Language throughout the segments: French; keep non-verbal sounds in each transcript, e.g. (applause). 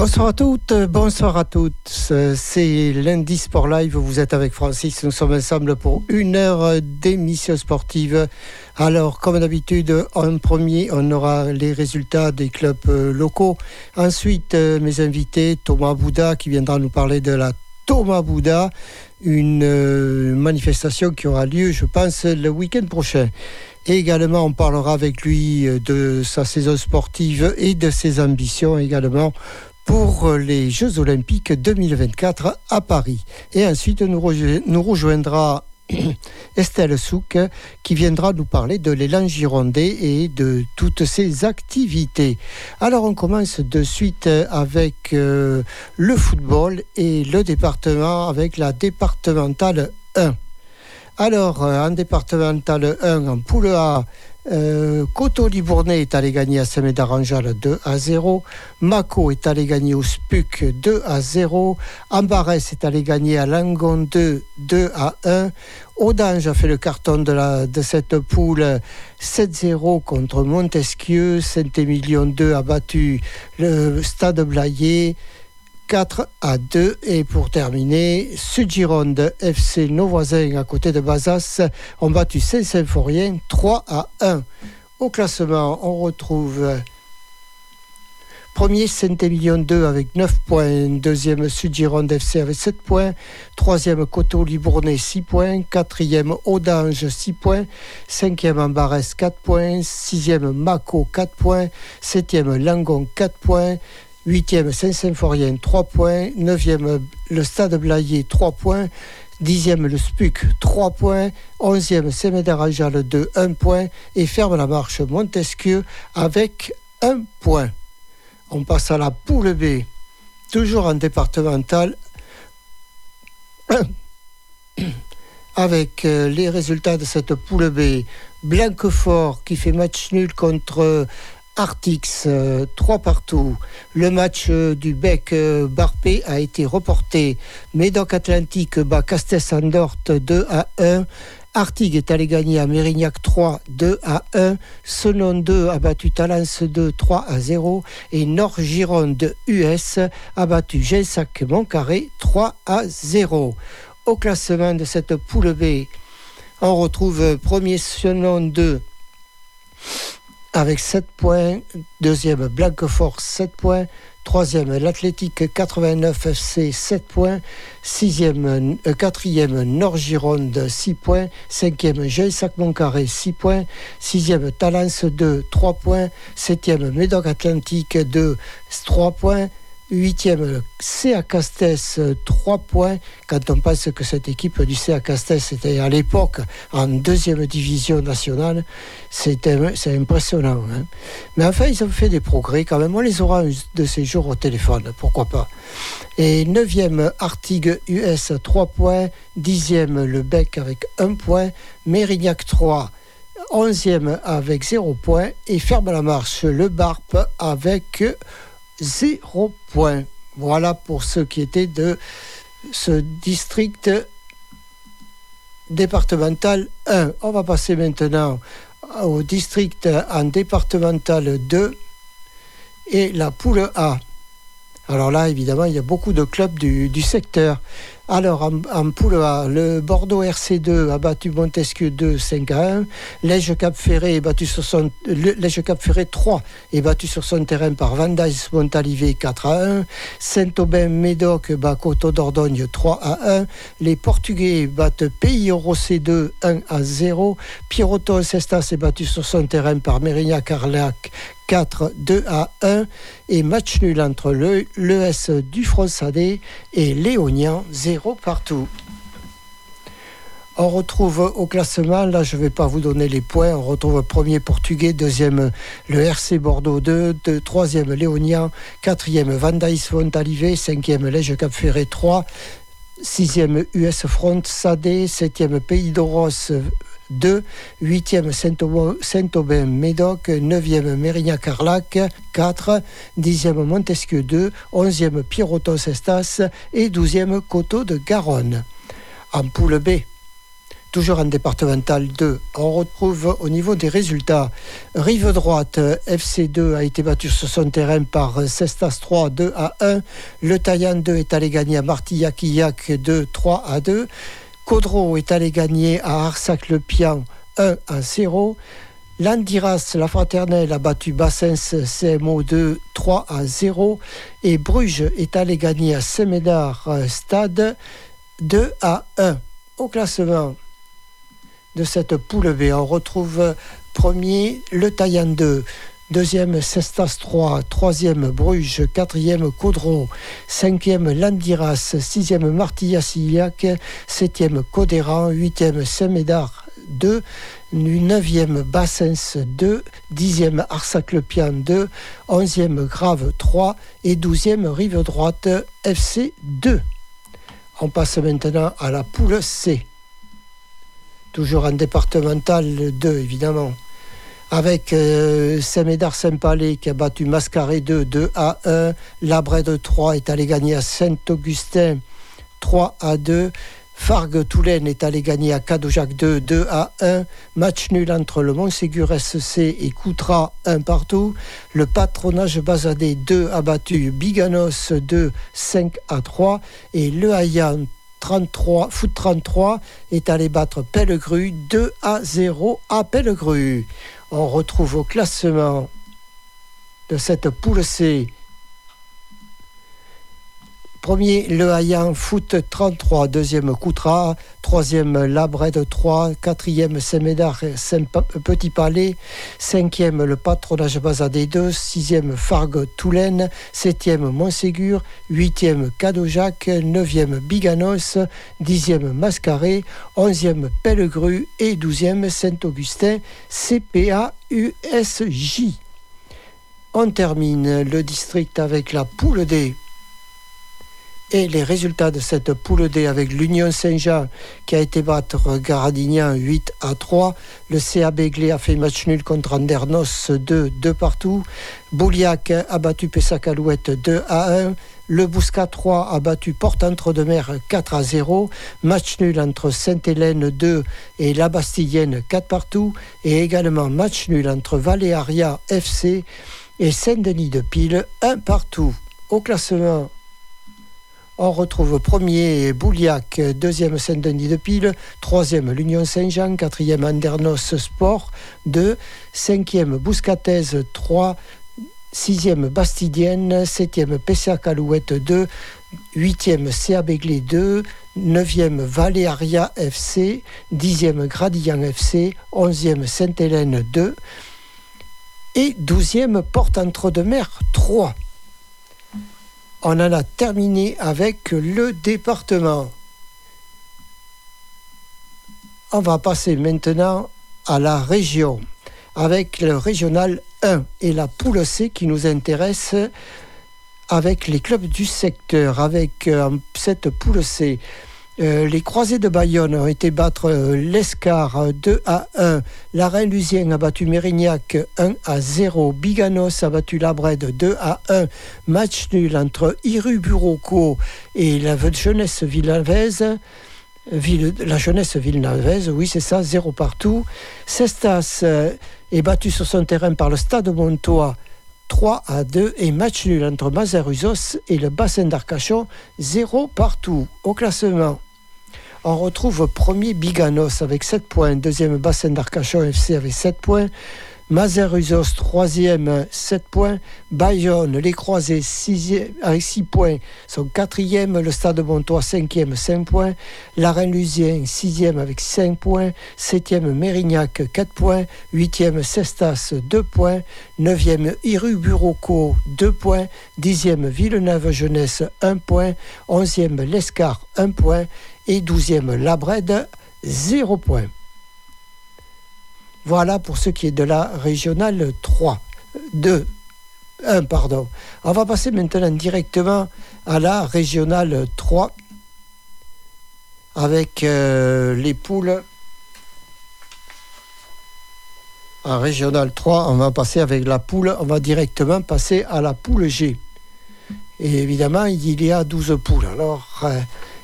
Bonsoir à toutes, bonsoir à toutes. C'est lundi Sport Live. Vous êtes avec Francis. Nous sommes ensemble pour une heure d'émission sportive. Alors, comme d'habitude, en premier, on aura les résultats des clubs euh, locaux. Ensuite, euh, mes invités, Thomas Bouddha, qui viendra nous parler de la Thomas Bouddha, une euh, manifestation qui aura lieu, je pense, le week-end prochain. Également, on parlera avec lui de sa saison sportive et de ses ambitions également pour les Jeux Olympiques 2024 à Paris. Et ensuite, nous, rejoindra (clears throat) Estelle Souk qui viendra nous parler de l'élan girondais et de toutes ses activités. Alors on commence de suite avec euh, le football et le département avec la départementale 1. Alors euh, en départementale 1, en poule A, euh, Coteau Libournais est allé gagner à Saint-Médard-en-Jalles 2 à 0. Mako est allé gagner au Spuc 2 à 0. Ambarès est allé gagner à Langon 2 2 à 1. Audange a fait le carton de, de cette poule 7-0 contre Montesquieu. Saint-Émilion 2 a battu le Stade Blayé. 4 à 2. Et pour terminer, Sud-Gironde FC, nos voisins à côté de Bazas, ont battu Saint-Symphorien 3 à 1. Au classement, on retrouve premier Saint-Émilion 2 avec 9 points, deuxième Sud-Gironde FC avec 7 points, troisième Coteau-Libournais 6 points, quatrième Audange 6 points, cinquième Ambarès 4 points, sixième Mako 4 points, septième Langon 4 points, 8e Saint-Symphorien 3 points, 9e le Stade Blayé 3 points, 10e le SPUC 3 points, 11e Sémédarajal 2 1 point. Et ferme la marche Montesquieu avec 1 point. On passe à la poule B, toujours en départemental, (coughs) avec euh, les résultats de cette poule B. Blanquefort qui fait match nul contre Artix, 3 euh, partout. Le match euh, du Bec euh, Barpé a été reporté. Médoc Atlantique bat Castes Andort 2 à 1. Artigue est allé gagner à Mérignac 3, 2 à 1. Senon 2 a battu Talence 2, 3 à 0. Et Nord-Gironde US a battu Gensac Montcarré 3 à 0. Au classement de cette poule B, on retrouve premier Senon 2 avec 7 points. Deuxième, Blanquefort, 7 points. Troisième, l'Athlétique 89 FC, 7 points. Sixième, euh, quatrième, Nord-Gironde, 6 points. Cinquième, Jean-Sac-Moncarré, 6 points. Sixième, Talence 2, 3 points. Septième, Médoc Atlantique 2, 3 points. Huitième, CA Castes, 3 points. Quand on pense que cette équipe du CA Castes était à l'époque en deuxième division nationale, c'est impressionnant. Hein. Mais enfin, ils ont fait des progrès quand même. On les aura de ces jours au téléphone, pourquoi pas. Et neuvième, Artigue US, 3 points. Dixième, Le Bec avec 1 point. Mérignac 3. Onzième avec 0 points. Et ferme la marche, Le Barp avec 0 point. Voilà pour ce qui était de ce district départemental 1. On va passer maintenant au district en départemental 2 et la poule A. Alors là, évidemment, il y a beaucoup de clubs du, du secteur. Alors, en, poule A, le Bordeaux RC2 a battu Montesquieu 2, 5 à 1. Lège Cap Ferré battu sur son, Cap Ferré 3 est battu sur son terrain par Vandais Montalivet 4 à 1. Saint-Aubin Médoc bat Coteau d'Ordogne 3 à 1. Les Portugais battent Pays Rossé 2, 1 à 0. Pierroto Cestas est battu sur son terrain par Mérignac Carlac 4, 2 à 1 et match nul entre le l'ES du Fronsadé et Léonien 0 partout. On retrouve au classement, là je ne vais pas vous donner les points, on retrouve premier portugais, deuxième le RC Bordeaux 2, troisième Léonien, quatrième Vandaïs Fontalivé, cinquième Lège Cap Ferré 3, sixième US Front Sadé, septième Pays d'Oros 2, 8e Saint-Aubin Médoc, 9e Mérignac-Carlac 4, 10e Montesquieu 2, 11e Pierrotos Estas et 12e Coteau de Garonne. En poule B, toujours en départemental 2. On retrouve au niveau des résultats, Rive droite, FC2 a été battu sur son terrain par Cestas 3, 2 à 1. Le Taillan 2 est allé gagner à Martillac-Illac 2, 3 à 2. Caudreau est allé gagner à Arsac-le-Pian 1 à 0. Landiras, la fraternelle, a battu Bassens CMO 2 3 à 0. Et Bruges est allé gagner à Semédard euh, Stade 2 à 1. Au classement de cette poule B, on retrouve premier le Taillan 2. Deuxième, Cestas 3. Troisième, Bruges. Quatrième, Caudron. Cinquième, Landiras. Sixième, Martillac. Septième, Codéran. Huitième, Saint-Médard 2. 9e Bassens 2, 10e Arsac-le-Pian 2, 11e Grave 3 et 12e Rive Droite FC 2. On passe maintenant à la poule C. Toujours en départemental 2 évidemment. Avec euh, Saint-Médard-Saint-Palais qui a battu Mascaré 2, 2 à 1. Labrède 3 est allé gagner à Saint-Augustin 3 à 2. Fargue Toulaine est allé gagner à Cadojac 2, 2 à 1. Match nul entre le Montségur SC et Coutras 1 partout. Le patronage Bazadé 2 a battu Biganos 2, 5 à 3. Et Le Hayan 33, foot 33 est allé battre Pellegru 2 à 0 à Pellegru. On retrouve au classement de cette poule C Premier, Le Hayan Foot 33. Deuxième, Coutra. Troisième, Labrède 3. Quatrième, Saint-Médard Petit Palais. Cinquième, le patronage Bazadé 2. Sixième, Fargue Toulaine. Septième, Montségur. Huitième, Cadojac. Neuvième, Biganos. Dixième, Mascaré. Onzième, Pellegru. Et douzième, Saint-Augustin. CPA USJ. On termine le district avec la poule D et les résultats de cette poule D avec l'Union Saint-Jean qui a été battre Garadignan 8 à 3. Le CA Béglé a fait match nul contre Andernos 2, 2 partout. Bouliac a battu Pessac Alouette 2 à 1. Le Bouscat 3 a battu Porte-Entre-de-Mer 4 à 0. Match nul entre Sainte-Hélène 2 et La Bastilienne 4 partout. Et également match nul entre Valéaria FC et Saint-Denis de Pile 1 partout. Au classement, on retrouve premier Bouliac, deuxième Saint-Denis de Pile, troisième l'Union Saint-Jean, quatrième Andernos Sport, 2, cinquième Bouscatez, 3, sixième Bastidienne, septième Pessac Alouette 2, huitième CA Béglé 2, neuvième Valéaria FC, dixième Gradillan FC, onzième Sainte-Hélène 2 et douzième Porte-Entre-de-Mer 3 on en a terminé avec le département. On va passer maintenant à la région avec le régional 1 et la poule C qui nous intéresse avec les clubs du secteur, avec euh, cette poule C. Euh, les Croisés de Bayonne ont été battre euh, l'Escar 2 euh, à 1. La Reine-Lusien a battu Mérignac 1 à 0. Biganos a battu Labrède 2 à 1. Match nul entre Iru Buroco et la jeunesse villenavaise. la jeunesse villenavaise, oui c'est ça, 0 partout. Cestas est battu sur son terrain par le Stade Montois 3 à 2 et match nul entre Mazaruzos et le bassin d'Arcachon, 0 partout. Au classement, on retrouve premier Biganos avec 7 points, deuxième Bassin d'Arcachon FC avec 7 points, Mazeruzos troisième 7 points, Bayonne, les croisés avec 6 points sont quatrième, le Stade Montois cinquième 5 points, la Reine-Lusien sixième avec 5 points, septième Mérignac 4 points, huitième Cestas 2 points, neuvième Iru Buroco 2 points, dixième Villeneuve Jeunesse 1 point, onzième Lescar 1 point et 12e Labrède, 0 point. Voilà pour ce qui est de la régionale 3. 2. 1, pardon. On va passer maintenant directement à la régionale 3 avec euh, les poules. En régionale 3, on va passer avec la poule, on va directement passer à la poule G. Et évidemment, il y a 12 poules. Alors, euh,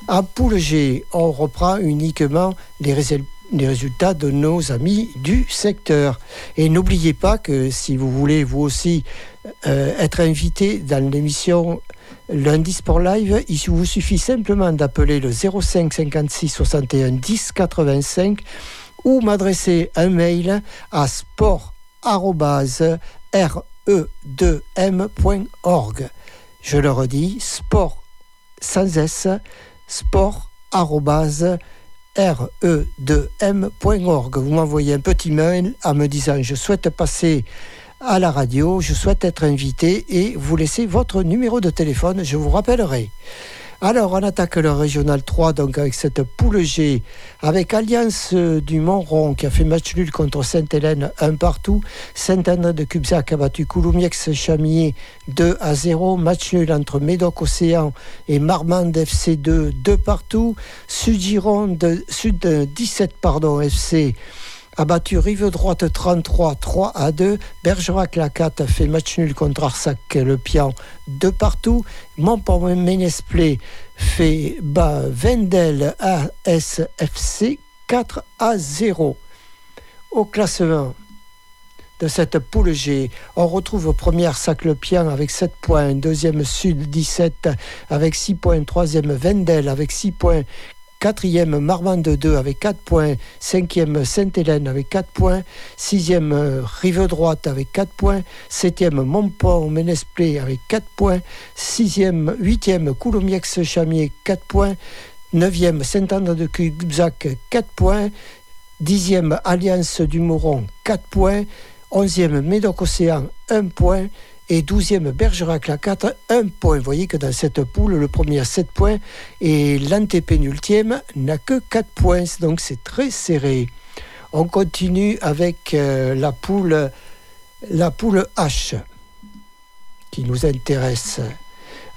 à poule G, on reprend uniquement les, résultats de nos amis du secteur. Et n'oubliez pas que si vous voulez vous aussi euh, être invité dans l'émission Lundi Sport Live, il vous suffit simplement d'appeler le 05 56 61 10 85 ou m'adresser un mail à sport.re2m.org. Je le redis, sport sans S, sport.re2m.org. Vous m'envoyez un petit mail en me disant je souhaite passer à la radio, je souhaite être invité et vous laissez votre numéro de téléphone, je vous rappellerai. Alors, on attaque le régional 3, donc avec cette poule G, avec Alliance du Montron qui a fait match nul contre Sainte-Hélène, un partout. Saint-André de Cubzac a battu Coulomiex Chamier 2 à 0. Match nul entre Médoc Océan et Marmande FC 2, 2 partout. Sud-Gironde, Sud 17, pardon, FC a battu Rive Droite 33, 3 à 2. Bergerac Lacat a fait match nul contre Arsac Le Pian de partout. Montpont Ménesplé fait bas Vendel ASFC 4 à 0. Au classement de cette poule G, on retrouve première Sac Le Pian avec 7 points, deuxième Sud 17 avec 6 points, troisième Vendel avec 6 points, Quatrième, Marmande 2 avec 4 points. Cinquième, Sainte-Hélène avec 4 points. Sixième, Rive Droite avec 4 points. Septième, Montpont Ménesplé avec 4 points. Sixième, huitième, Coulomiex-Chamier 4 points. Neuvième, Saint-André de Cubzac 4 points. Dixième, Alliance du Mouron 4 points. Onzième, Médoc-Océan 1 point et 12e Bergerac la 4, 1 point. Vous voyez que dans cette poule, le premier a 7 points et l'antépénultième n'a que 4 points, donc c'est très serré. On continue avec euh, la, poule, H qui nous intéresse.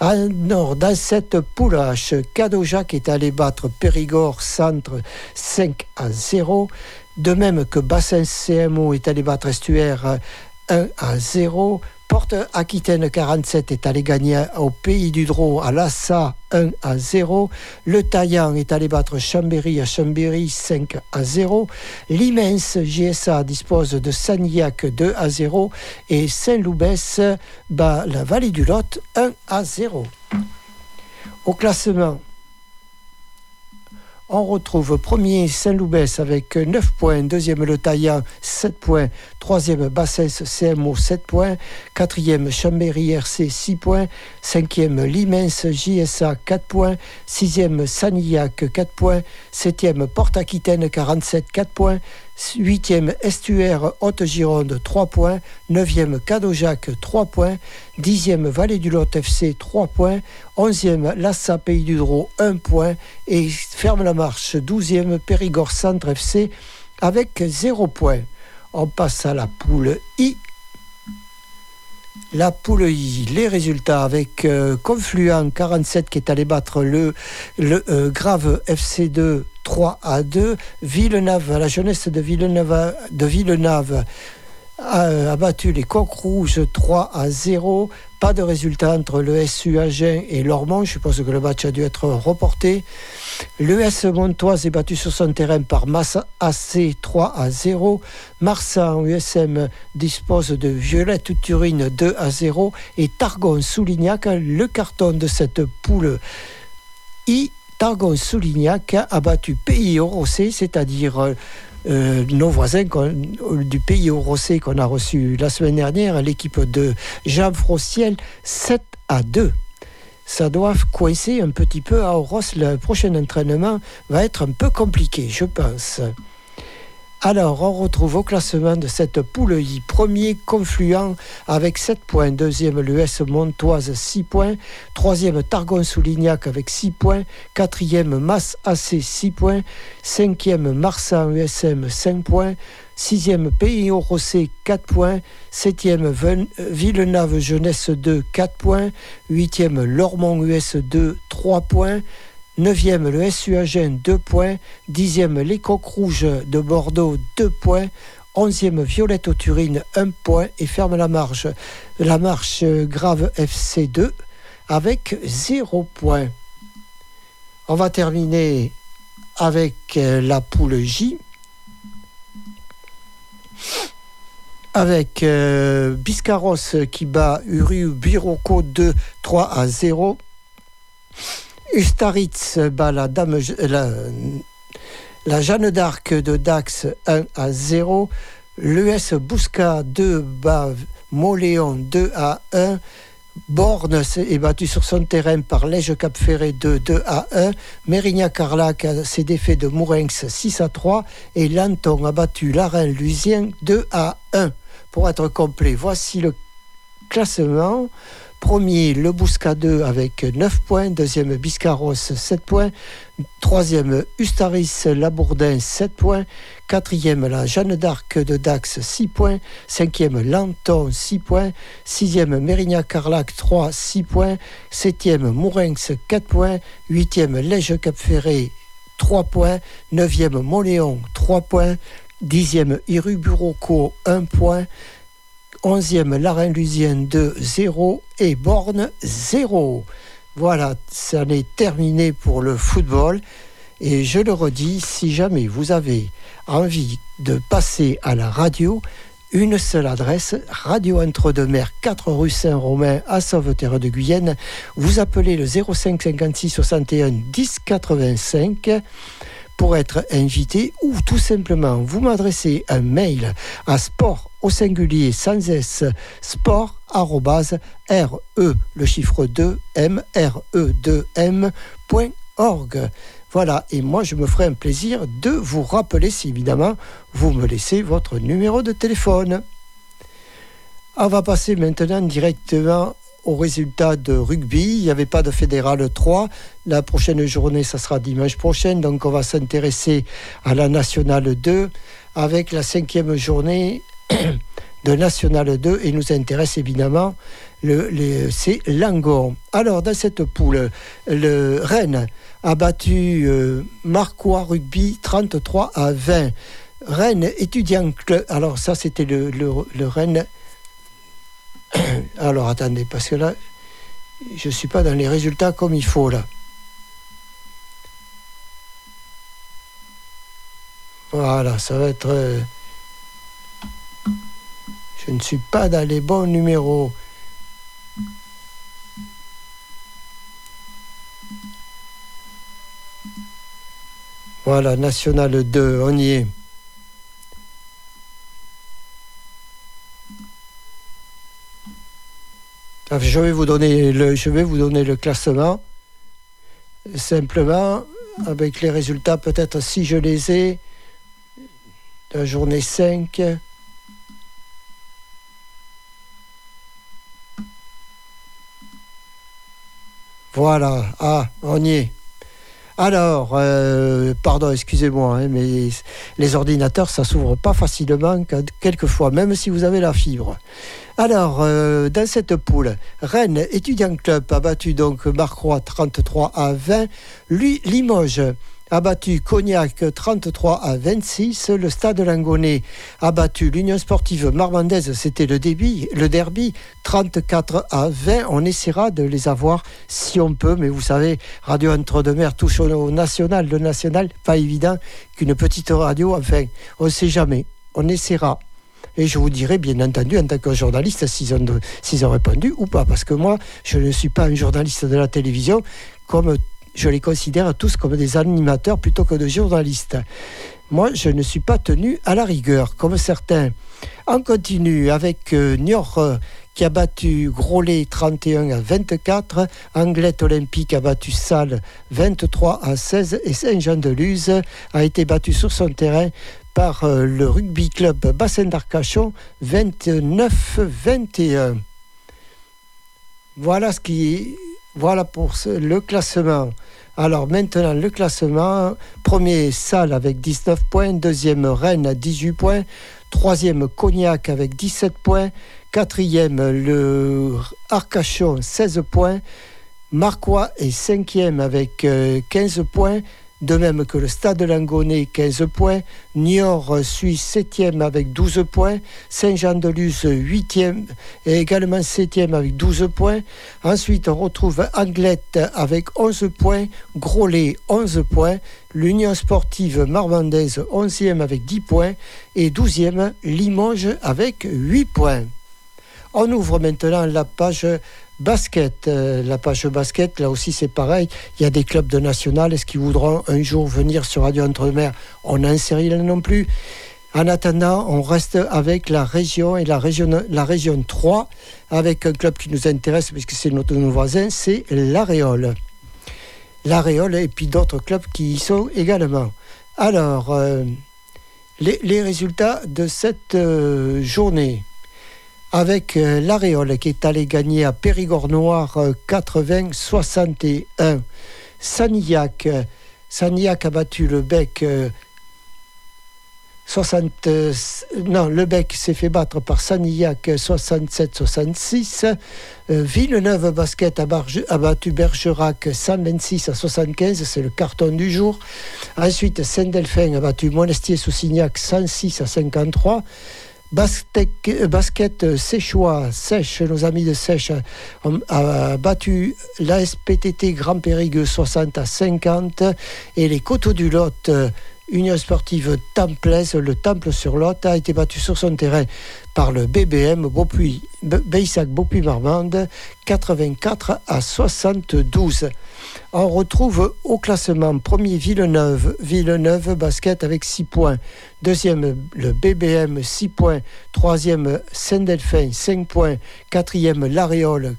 nord, dans cette poule H, Cadojac est allé battre Périgord Centre 5 à 0. De même que Bassin CMO est allé battre Estuaire 1 à 0. Porte Aquitaine 47 est allé gagner au Pays du Drô à Lassa 1 à 0. Le Taillan est allé battre Chambéry à Chambéry 5 à 0. L'immense GSA dispose de Sagnac 2 à 0. Et Saint-Loubès bat la Vallée du Lot 1 à 0. Au classement, on retrouve premier Saint-Loubès avec 9 points, deuxième Le Taillant 7 points, troisième Bassès CMO 7 points, quatrième Chambéry RC 6 points, cinquième Limens JSA 4 points, sixième Sanillac 4 points, septième Porte-Aquitaine 47 4 points, 8e Estuaire Haute-Gironde 3 points, 9e Cadojac 3 points, 10e Vallée du Lot FC 3 points, 11e Lassa Pays du Drô 1 point. Et ferme la marche 12e Périgord Centre FC avec 0 point. On passe à la poule I la poule I, les résultats avec euh, Confluent 47 qui est allé battre le, euh, Grave FC2 3 à 2. Villeneuve, la jeunesse de Villeneuve, Villeneuve a, battu les Coqs Rouges 3 à 0. Pas de résultat entre le SU Agen et Lormont. Je suppose que le match a dû être reporté. L'ES Montoise est battu sur son terrain par Massa AC 3 à 0. Marsan USM dispose de Violette Turine 2 à 0. Et Targon Soulignac, le carton de cette poule I. Targon Soulignac a battu Pays Rossé, c'est-à-dire euh, nos voisins du pays au Rossé qu'on a reçu la semaine dernière, l'équipe de Jean Frossiel, 7 à 2 ça doit coincer un petit peu à Oros. Le prochain entraînement va être un peu compliqué, je pense. Alors, on retrouve au classement de cette poule I, premier Confluent avec 7 points, deuxième l'US Montoise 6 points, troisième Targon-Soulignac avec 6 points, quatrième Masse AC 6 points, cinquième Marsan USM 5 points, sixième Pays Rossé 4 points, septième Villeneuve Jeunesse 2 4 points, huitième Lormont US 2 3 points, 9e le SUAGN 2 points, 10e les Coques Rouges de Bordeaux 2 points, 11e Violette aux Turines 1 point et ferme la marche. Euh, Grave FC 2 avec 0 point. On va terminer avec euh, la poule J. Avec euh, Biscarros qui bat Uru Biroco 2 3 à 0. Ustaritz bat la, dame, la, la Jeanne d'Arc de Dax 1 à 0. L'US Bousca 2 bat Moléon 2 à 1. Borne est battu sur son terrain par Lège Cap Ferré de 2 à 1. Mérignac Carlac s'est défait de Mourenx 6 à 3. Et Lanton a battu Larrain Lusien 2 à 1. Pour être complet, voici le classement. Premier, le Bousca 2 avec 9 points. Deuxième, Biscarros 7 points. Troisième, Ustaris Labourdin 7 points. Quatrième, la Jeanne d'Arc de Dax 6 points. Cinquième, Lanton 6 points. Sixième, Mérignac Carlac 3, 6 points. Septième, Mourenx 4 points. Huitième, Lège Cap Ferré 3 points. Neuvième, Moléon 3 points. Dixième, Iruburoco 1 point. 11e Larrain-Lusienne de 0 et Borne 0. Voilà, ça est terminé pour le football. Et je le redis, si jamais vous avez envie de passer à la radio, une seule adresse, Radio Entre-deux-Mers, 4 rue Saint-Romain à Sauveterre de Guyenne. Vous appelez le 05 56 61 10 85 pour être invité ou tout simplement vous m'adressez un mail à sport au singulier sans s sport re le chiffre 2 m r e 2 m.org. Voilà, et moi je me ferai un plaisir de vous rappeler si évidemment vous me laissez votre numéro de téléphone. On va passer maintenant directement au résultat de rugby. Il n'y avait pas de fédéral 3. La prochaine journée, ça sera dimanche prochain. Donc on va s'intéresser à la nationale 2 avec la cinquième journée (clears throat) de nationale 2 et nous intéresse évidemment le, c'est Langon. Alors dans cette poule, le Rennes a battu euh, Marquois Rugby 33 à 20. Rennes étudiant club. Alors ça c'était le Rennes (coughs) Alors attendez, parce que là, je ne suis pas dans les résultats comme il faut là. Voilà, ça va être... Euh, je ne suis pas dans les bons numéros. Voilà, National 2, on y est. Je vais vous donner le, je vais vous donner le classement. Simplement, avec les résultats, peut-être si je les ai, de la journée 5. Voilà, ah, on y est. Alors, euh, pardon, excusez-moi, hein, mais les ordinateurs, ça s'ouvre pas facilement, quelquefois, même si vous avez la fibre. Alors, euh, dans cette poule, Rennes Étudiant Club a battu donc Marcroix 33 à 20, lui Limoges a battu Cognac 33 à 26. Le Stade Langonnet a battu l'Union sportive marmandaise, c'était le, débit, le derby, 34 à 20. On essaiera de les avoir si on peut, mais vous savez, Radio Entre-deux-Mers touche au national. Le national, pas évident qu'une petite radio, enfin, on ne sait jamais. On essaiera. Et je vous dirai, bien entendu, en tant que journaliste, s'ils ont, répondu ou pas. Parce que moi, je ne suis pas un journaliste de la télévision comme je les considère tous comme des animateurs plutôt que de journalistes. Moi, je ne suis pas tenu à la rigueur, comme certains. On continue avec euh, Niort euh, qui a battu Grolet 31 à 24, Anglette Olympique a battu Salle 23 à 16 et Saint-Jean-de-Luz a été battu sur son terrain par euh, le rugby club Bassin d'Arcachon 29-21. Voilà ce qui voilà pour le classement. Alors maintenant, le classement, premier Salle avec 19 points, deuxième Rennes à 18 points, troisième Cognac avec 17 points, quatrième le Arcachon 16 points, Marquois est cinquième avec 15 euh, points, de même que le Stade Langonnet 15 points, Niort suit 7e avec 12 points, Saint-Jean-de-Luz 8e et également 7e avec 12 points. Ensuite, on retrouve Anglette avec 11 points, Grolet 11 points, l'Union sportive marmandaise 11e avec 10 points. Et 12e Limoges avec 8 points. On ouvre maintenant la page Basket, euh, la page basket, là aussi c'est pareil. Il y a des clubs de national. Est-ce qu'ils voudront un jour venir sur Radio Entre-Mer? On n'en sait rien non plus. En attendant, on reste avec la région et la région, la région 3, avec un club qui nous intéresse puisque c'est notre nos voisin, c'est l'Aréole. L'Aréole et puis d'autres clubs qui y sont également. Alors, euh, les, résultats de cette euh, journée avec euh, l'Aréole qui est allé gagner à Périgord Noir 80-61. Euh, Sanillac, euh, Sanillac a battu le bec 60, non, le bec s'est fait battre par Sanillac 67-66. Villeneuve Basket a, battu Bergerac 126 à 75, c'est le carton du jour. Ensuite, Saint-Delphin a battu Monestier-Soussignac 106 à 53. Basket, basket Séchois, Sèche, nos amis de Sèche, ont, a battu l'ASPTT Grand Périgueux 60 à 50 et les Coteaux du Lot Union sportive Templaise, le Temple sur Lot, a été battu sur son terrain par le BBM Beaupuy, Beissac Beaupuy Marmande 84 à 72. On retrouve au classement premier Villeneuve, Villeneuve basket avec 6 points. Deuxième le BBM 6 points. Troisième Saint-Delphin 5 points. Quatrième L'Aréole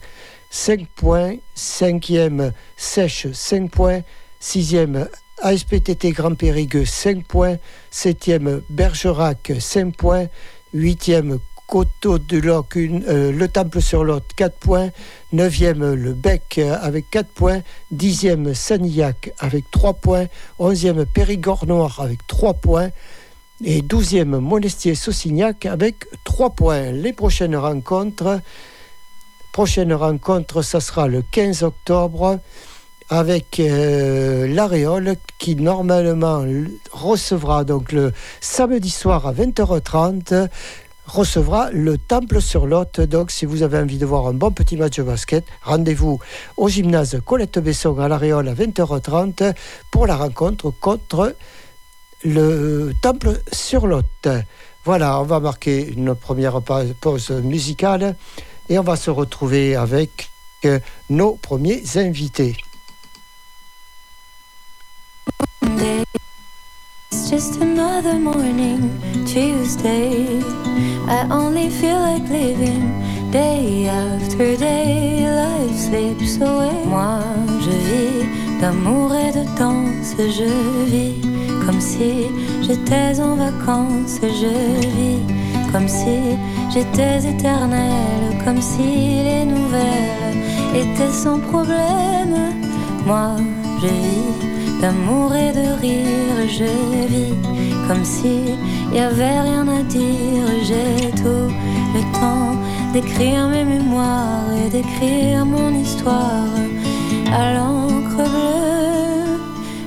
5 points. Cinquième Sèche 5 points. Sixième ASPTT Grand Périgueux 5 points, 7e Bergerac 5 points, 8e Coteau de Loc, euh, le Temple sur Lot 4 points, 9e le Bec avec 4 points, 10e Sanillac avec 3 points, 11e Périgord Noir avec 3 points. Et 12e Monestier-Saussignac avec 3 points. Les prochaines rencontres, prochaine rencontre, ça sera le 15 octobre avec euh, l'Aréole qui normalement recevra donc le samedi soir à 20h30 recevra le Temple sur Lot. Donc, si vous avez envie de voir un bon petit match de basket, rendez-vous au gymnase Colette Besson à l'Aréole à 20h30 pour la rencontre contre le Temple sur Lot. Voilà, on va marquer une première pause musicale et on va se retrouver avec euh, nos premiers invités. Just another morning, Tuesday. I only feel like living day after day. Life slips away. Moi, je vis d'amour et de danse. Je vis comme si j'étais en vacances. Je vis comme si j'étais éternelle. Comme si les nouvelles étaient sans problème. Moi, je vis d'amour et de rire, je vis comme si y avait rien à dire. J'ai tout le temps d'écrire mes mémoires et d'écrire mon histoire à l'encre bleue.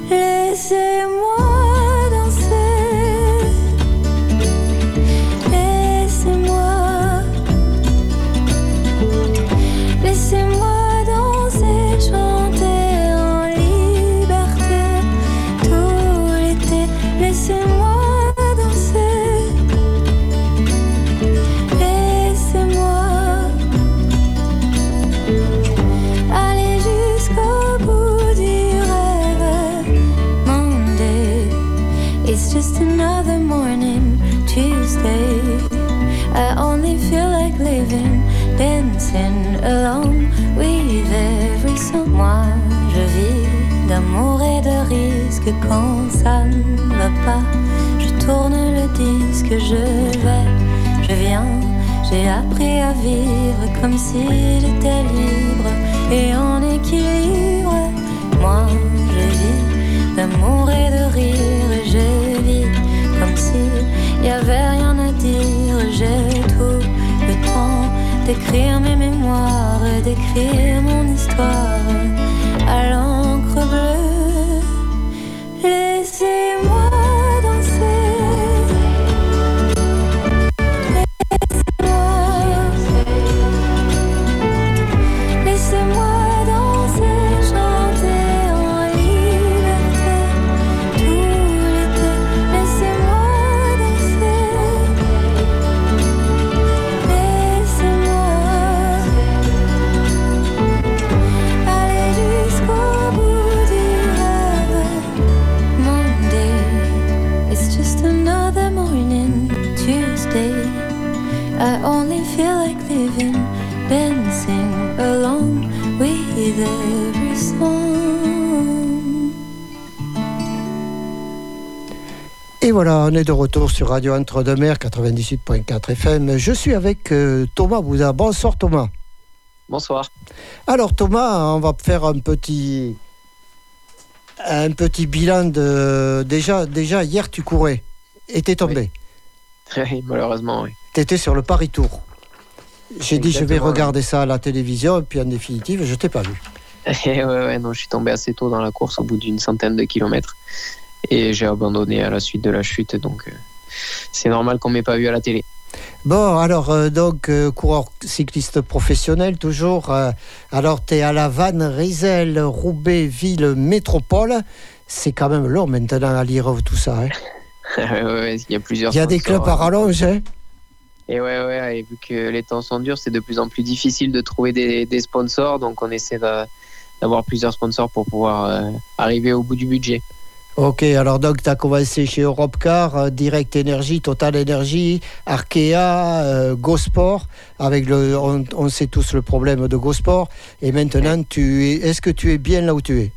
Laissez-moi. Quand ça ne va pas, je tourne le disque, je vais, je viens. J'ai appris à vivre comme si j'étais libre et en équilibre. Moi, je vis d'amour et de rire, je vis comme si y avait rien à dire. J'ai tout le temps d'écrire mes mémoires et d'écrire mon histoire voilà, on est de retour sur Radio Entre-deux-Mers 98.4 FM. Je suis avec euh, Thomas Bouza. Bonsoir Thomas. Bonsoir. Alors Thomas, on va faire un petit un petit bilan de déjà déjà hier tu courais et t'es tombé. Oui, (laughs) malheureusement, oui. T'étais sur le Paris Tour. J'ai dit je vais regarder ça à la télévision et puis en définitive je t'ai pas vu. Et (laughs) ouais, ouais, non, je suis tombé assez tôt dans la course, au bout d'une centaine de kilomètres. Et j'ai abandonné à la suite de la chute, donc euh, c'est normal qu'on m'ait pas vu à la télé. Bon alors euh, donc euh, coureur cycliste professionnel toujours. euh, alors tu es à la Vanne, Rizel, Roubaix, Ville, Métropole. C'est quand même long maintenant à lire tout ça. hein. (laughs) Ouais, il y a plusieurs. Il y a des clubs à rallonge. hein. Et ouais, ouais, et vu que les temps sont durs, c'est de plus en plus difficile de trouver des, des sponsors, donc on essaie d'avoir plusieurs sponsors pour pouvoir arriver au bout du budget. Ok, alors donc tu as commencé chez Europcar, euh, Direct Energy, Total Energy, Arkea, euh, GoSport, avec le, on, on sait tous le problème de GoSport. Et maintenant, tu es, est-ce que tu es bien là où tu es?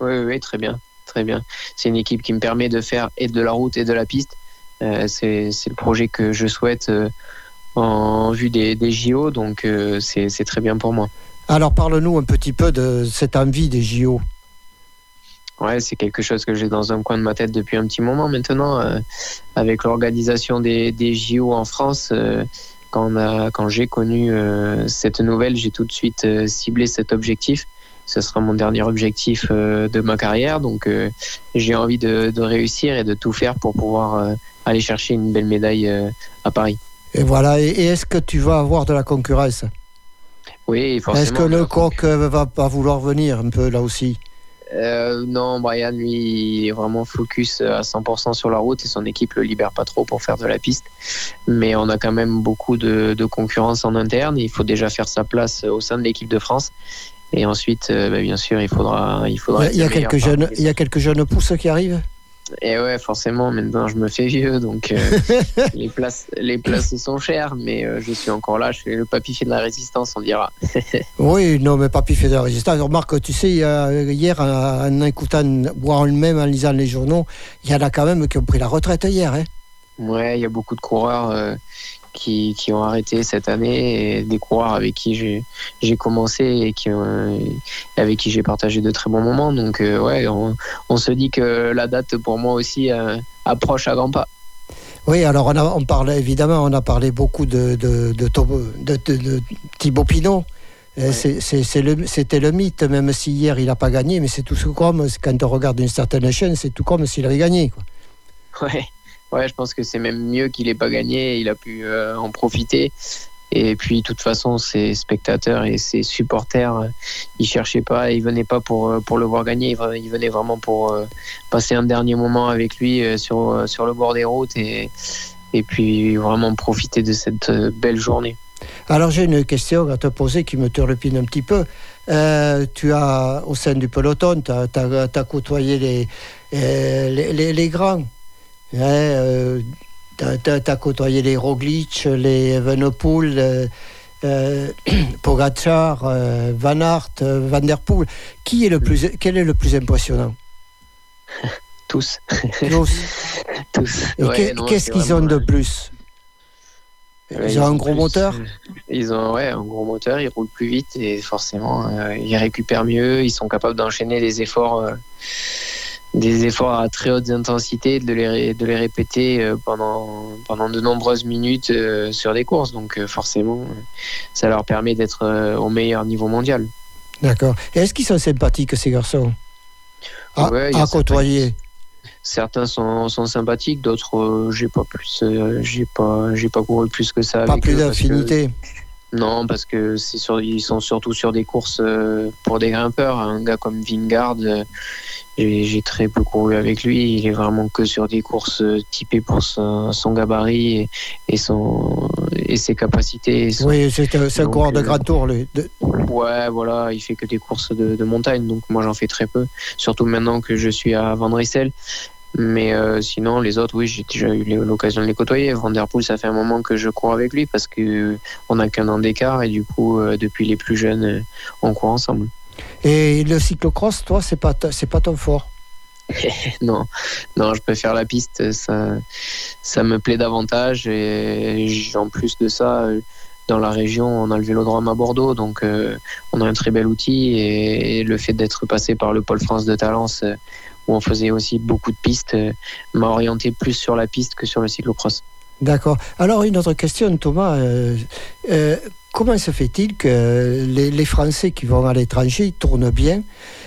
Oui, oui, oui, très bien, très bien. C'est une équipe qui me permet de faire et de la route et de la piste. Euh, c'est c'est le projet que je souhaite euh, en vue des, des JO, donc c'est c'est très bien pour moi. Alors parle-nous un petit peu de cette envie des JO. Ouais, c'est quelque chose que j'ai dans un coin de ma tête depuis un petit moment maintenant. euh, avec l'organisation des, des JO en France, euh, quand, on a- quand j'ai connu euh, cette nouvelle, j'ai tout de suite ciblé cet objectif. Ce sera mon dernier objectif de ma carrière, donc j'ai envie de, de réussir et de tout faire pour pouvoir aller chercher une belle médaille à Paris. Et voilà, et, et est-ce que tu vas avoir de la concurrence? Oui, forcément. Est-ce que le coq va pas vouloir venir un peu là aussi? Euh, non, Brian, lui, il est vraiment focus à 100% sur la route et son équipe le libère pas trop pour faire de la piste. Mais on a quand même beaucoup de, de concurrence en interne. Il faut déjà faire sa place au sein de l'équipe de France. Et ensuite, euh, bah, bien sûr, il faudra, il faudra. il y a quelques jeunes, il y a quelques jeunes pousses qui arrivent? Et ouais, forcément, maintenant je me fais vieux, donc euh, (laughs) les places, les places sont chères, mais euh, je suis encore là. Je suis le papifié de la résistance, on dira. (laughs) Oui, non, mais Papy fait de la résistance. Remarque, tu sais, hier, en écoutant, voire même en lisant les journaux, il y en a quand même qui ont pris la retraite hier. Hein. Ouais, il y a beaucoup de coureurs euh, qui, qui ont arrêté cette année et des coureurs avec qui j'ai commencé et qui avec qui j'ai partagé de très bons moments. Donc euh, ouais, on, on se dit que la date pour moi aussi euh, approche à grands pas. Oui, alors on, a, on parlait évidemment, on a parlé beaucoup de, de, de, Thibaut Pinot. Euh, Ouais. le- C'était le, mythe, même si hier il n'a pas gagné, mais c'est tout comme, quand on regarde une certaine chaîne, c'est tout comme s'il avait gagné. Quoi. Ouais, ouais, je pense que c'est même mieux qu'il ait pas gagné. Il a pu euh, en profiter. Et puis, de toute façon, ses spectateurs et ses supporters, euh, ils cherchaient pas, ils venaient pas pour euh, pour le voir gagner. Ils ve- Ils venaient vraiment pour passer un dernier moment avec lui sur sur le bord des routes et et puis vraiment profiter de cette belle journée. Alors j'ai une question à te poser qui me turlupine un petit peu. Tu as, au sein du peloton, tu as, côtoyé les, euh, les, les- les grands. Tu as, côtoyé les Roglic, les Evenepoel, euh, euh, (clears throat) Pogacar, euh, Van Aert, euh, Van Der Poel. Qui est le plus, quel est le plus impressionnant? (laughs) Tous, Tous. (laughs) tous. Ouais, Qu'est-ce qu'ils ont de euh, plus? Ouais, Ils ont un gros plus- moteur? Ils ont ouais, un gros moteur, ils roulent plus vite et forcément euh, ils récupèrent mieux, ils sont capables d'enchaîner des efforts euh, des efforts à très haute intensité, de les, de les répéter euh, pendant, pendant de nombreuses minutes euh, sur des courses. Donc euh, forcément, ça leur permet d'être au meilleur niveau mondial. D'accord. Et Est-ce qu'ils sont sympathiques, ces garçons? À, Ouais, à côtoyer Certains sont, sont sympathiques, d'autres euh, j'ai pas plus, euh, j'ai pas, j'ai pas couru plus que ça. Pas avec plus d'affinité Non, parce que c'est sur, ils sont surtout sur des courses euh, pour des grimpeurs. Un gars comme Vingard, euh, j'ai j'ai très peu couru avec lui. Il est vraiment que sur des courses euh, typées pour son, son gabarit et, et son, et ses capacités. et son- Oui, c'est un, coureur de grand tour. lui. De- Ouais, voilà, il fait que des courses de, de montagne, donc moi j'en fais très peu. Surtout maintenant que je suis à Van. Mais euh, sinon, les autres, oui, j'ai déjà eu l'occasion de les côtoyer. Vanderpool, ça fait un moment que je cours avec lui parce que on n'a qu'un an d'écart et du coup, depuis les plus jeunes, on court ensemble. Et le cyclocross, toi, c'est pas c'est pas ton fort? (laughs) non, non, je préfère la piste. Ça, ça me plaît davantage et en plus de ça, dans la région, on a le vélodrome à Bordeaux, donc euh, on a un très bel outil et, le fait d'être passé par le pôle France de Talence, euh, où on faisait aussi beaucoup de pistes, euh, m'a orienté plus sur la piste que sur le cyclocross. D'accord. Alors une autre question, Thomas comment se fait-il que les, Français qui vont à l'étranger tournent bien?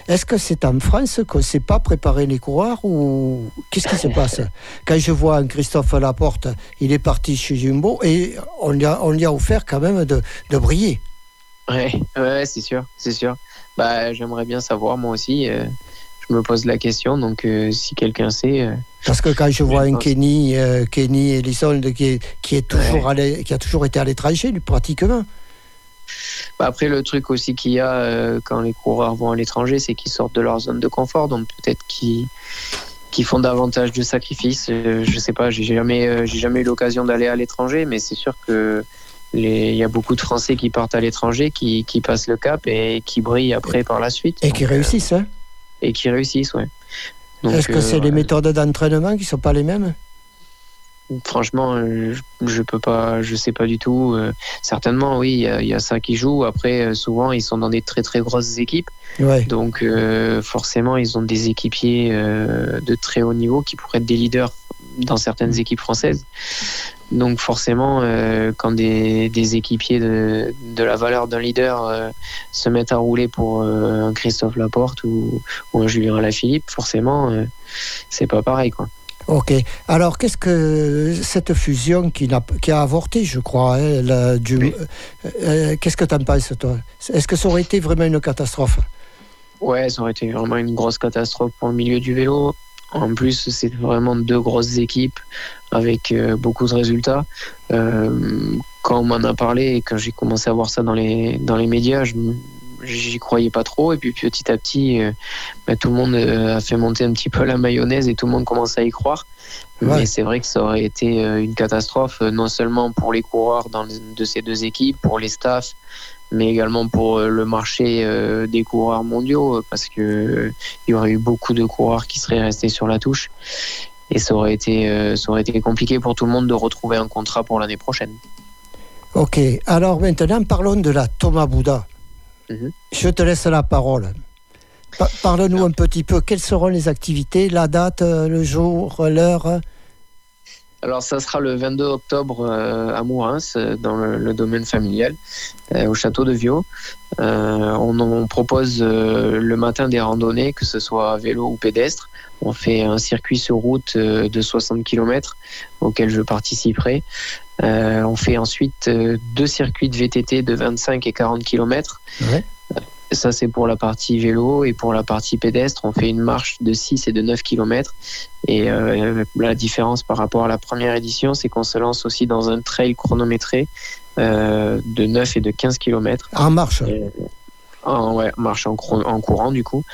Est-ce que c'est en France qu'on ne sait pas préparer les coureurs ou qu'est-ce qui se (laughs) passe? Quand je vois un Christophe Laporte, il est parti chez Jumbo et on lui a, on a offert quand même de, briller. Ouais, ouais c'est sûr, c'est sûr. Bah, j'aimerais bien savoir moi aussi. Euh, je me pose la question, donc euh, si quelqu'un sait. Euh, Parce que quand je vois un Kenny, Kenny Ellison qui, qui, est toujours qui a toujours été à l'étranger, pratiquement. Bah, après, le truc aussi qu'il y a euh, quand les coureurs vont à l'étranger, c'est qu'ils sortent de leur zone de confort, donc peut-être qu'ils font davantage de sacrifices. Euh, je sais pas, j'ai jamais, euh, j'ai jamais eu l'occasion d'aller à l'étranger, mais c'est sûr que il y a beaucoup de Français qui partent à l'étranger, qui, qui, passent le cap et qui brillent après par la suite. Et qui réussissent, hein Et qui réussissent, ouais. Est-ce que c'est les méthodes d'entraînement qui sont pas les mêmes? Franchement, euh, je peux pas, je sais pas du tout. Euh, certainement, oui, il y, a ça qui joue. Après, euh, souvent, ils sont dans des très très grosses équipes. Donc, forcément, ils ont des équipiers de très haut niveau qui pourraient être des leaders dans certaines équipes françaises. Donc, forcément, quand des, équipiers de, la valeur d'un leader se mettent à rouler pour un Christophe Laporte ou, ou un Julien Alaphilippe, forcément, c'est pas pareil, quoi. Ok. Alors, qu'est-ce que cette fusion qui a, qui a avorté, je crois, hein, euh, euh, qu'est-ce que tu en penses, toi? Est-ce que ça aurait été vraiment une catastrophe? Ouais, ça aurait été vraiment une grosse catastrophe pour le milieu du vélo. En plus, c'est vraiment deux grosses équipes avec euh, beaucoup de résultats. quand on m'en a parlé et quand j'ai commencé à voir ça dans les, dans les médias, je, j'y croyais pas trop. Et puis petit à petit, euh, bah, tout le monde euh, a fait monter un petit peu la mayonnaise et tout le monde commence à y croire. Mais c'est vrai que ça aurait été euh, une catastrophe, non seulement pour les coureurs dans, de ces deux équipes, pour les staffs, mais également pour le marché des coureurs mondiaux, parce que il y aurait eu beaucoup de coureurs qui seraient restés sur la touche. Et ça aurait été, ça aurait été compliqué pour tout le monde de retrouver un contrat pour l'année prochaine. Ok, alors maintenant parlons de la Thomas Bouddha. Mhm. Je te laisse la parole. Parle-nous un petit peu, quelles seront les activités, la date, euh, le jour, l'heure? Alors ça sera le 22 octobre euh, à Mourins, euh, dans le, domaine familial, au château de Viau. on, propose le matin des randonnées, que ce soit vélo ou pédestre. On fait un circuit sur route de 60 km auquel je participerai. Euh, on fait ensuite euh, deux circuits de VTT de 25 et 40 km. Ça, c'est pour la partie vélo. Et pour la partie pédestre, on fait une marche de 6 et de 9 km. Et euh, la différence par rapport à la première édition, c'est qu'on se lance aussi dans un trail chronométré de 9 et de 15 km. En marche en, ouais, marche en, en, courant, du coup.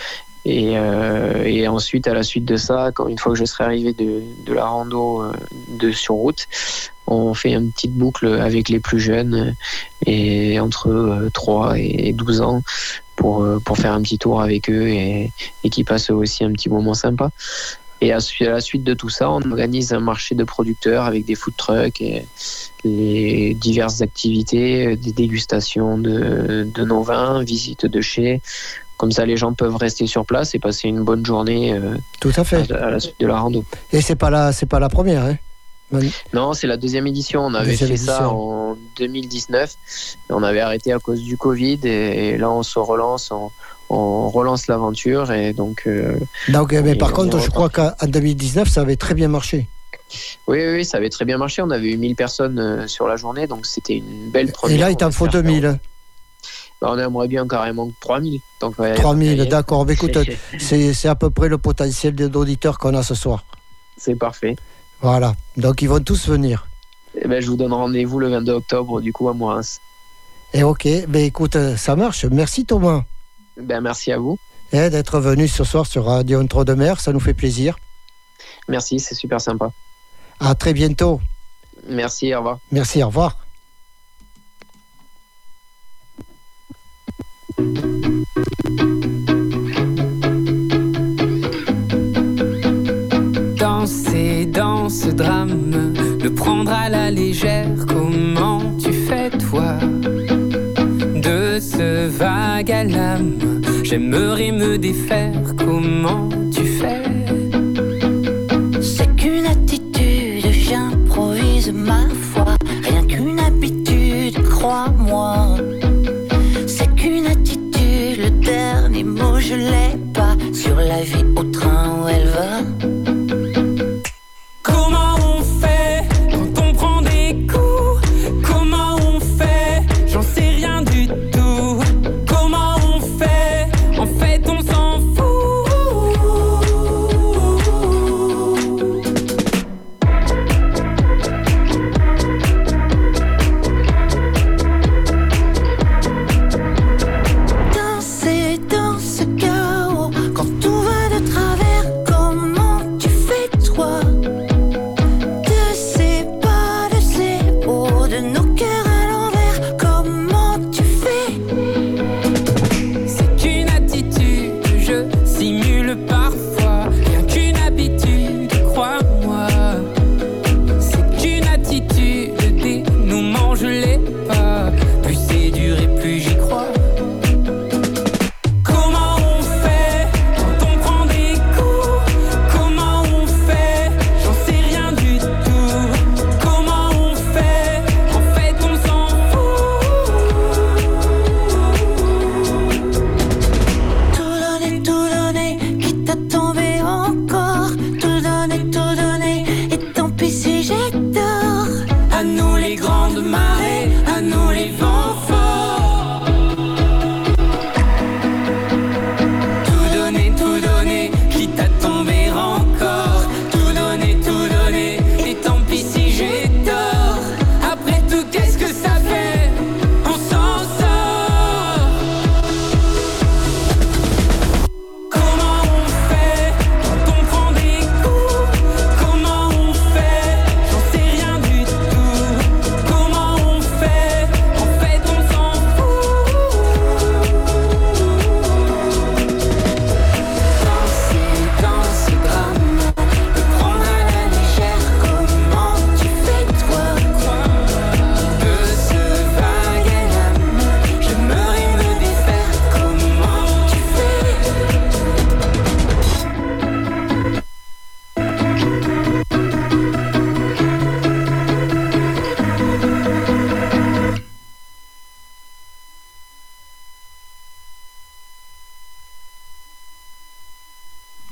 Et, et, ensuite, à la suite de ça, quand, une fois que je serai arrivé de, de la rando de sur route, on fait une petite boucle avec les plus jeunes et entre 3 euh, et 12 ans pour, euh, pour faire un petit tour avec eux et, et qui passent aussi un petit moment sympa. Et à la suite de tout ça, on organise un marché de producteurs avec des food trucks et les diverses activités, des dégustations de, de nos vins, visites de chez. Comme ça, les gens peuvent rester sur place et passer une bonne journée. Euh, tout à fait. À, la suite de la rando. Et c'est pas la, c'est pas la première. Hein non, c'est la deuxième édition. On avait fait ça en 2019. On avait arrêté à cause du Covid et, là on se relance, on, relance l'aventure et donc. Euh, donc mais par contre, je crois qu'en 2019, ça avait très bien marché. Oui, oui, ça avait très bien marché. On avait eu 1000 personnes euh, sur la journée, donc c'était une belle première. Et là, il t'en faut 2000. Bah, on aimerait bien carrément 3000. Donc, 3000, d'accord. écoute, (laughs) c'est à peu près le potentiel d'auditeurs qu'on a ce soir. C'est parfait. Voilà, donc ils vont tous venir. Eh ben, je vous donne rendez-vous le 22 octobre, du coup, à Moins. Et ok, ben écoute, ça marche. Merci Thomas. Ben, merci à vous. Et d'être venu ce soir sur Radio Entre de Mer, ça nous fait plaisir. Merci, c'est super sympa. À très bientôt. Merci, au revoir. Merci, au revoir. Ce drame, le prendre à la légère, comment tu fais toi? De ce vague à l'âme, j'aimerais me défaire, comment tu fais? C'est qu'une attitude, j'improvise ma foi. Rien qu'une habitude, crois-moi. C'est qu'une attitude, le dernier mot je l'ai pas. Sur la vie au train où elle va.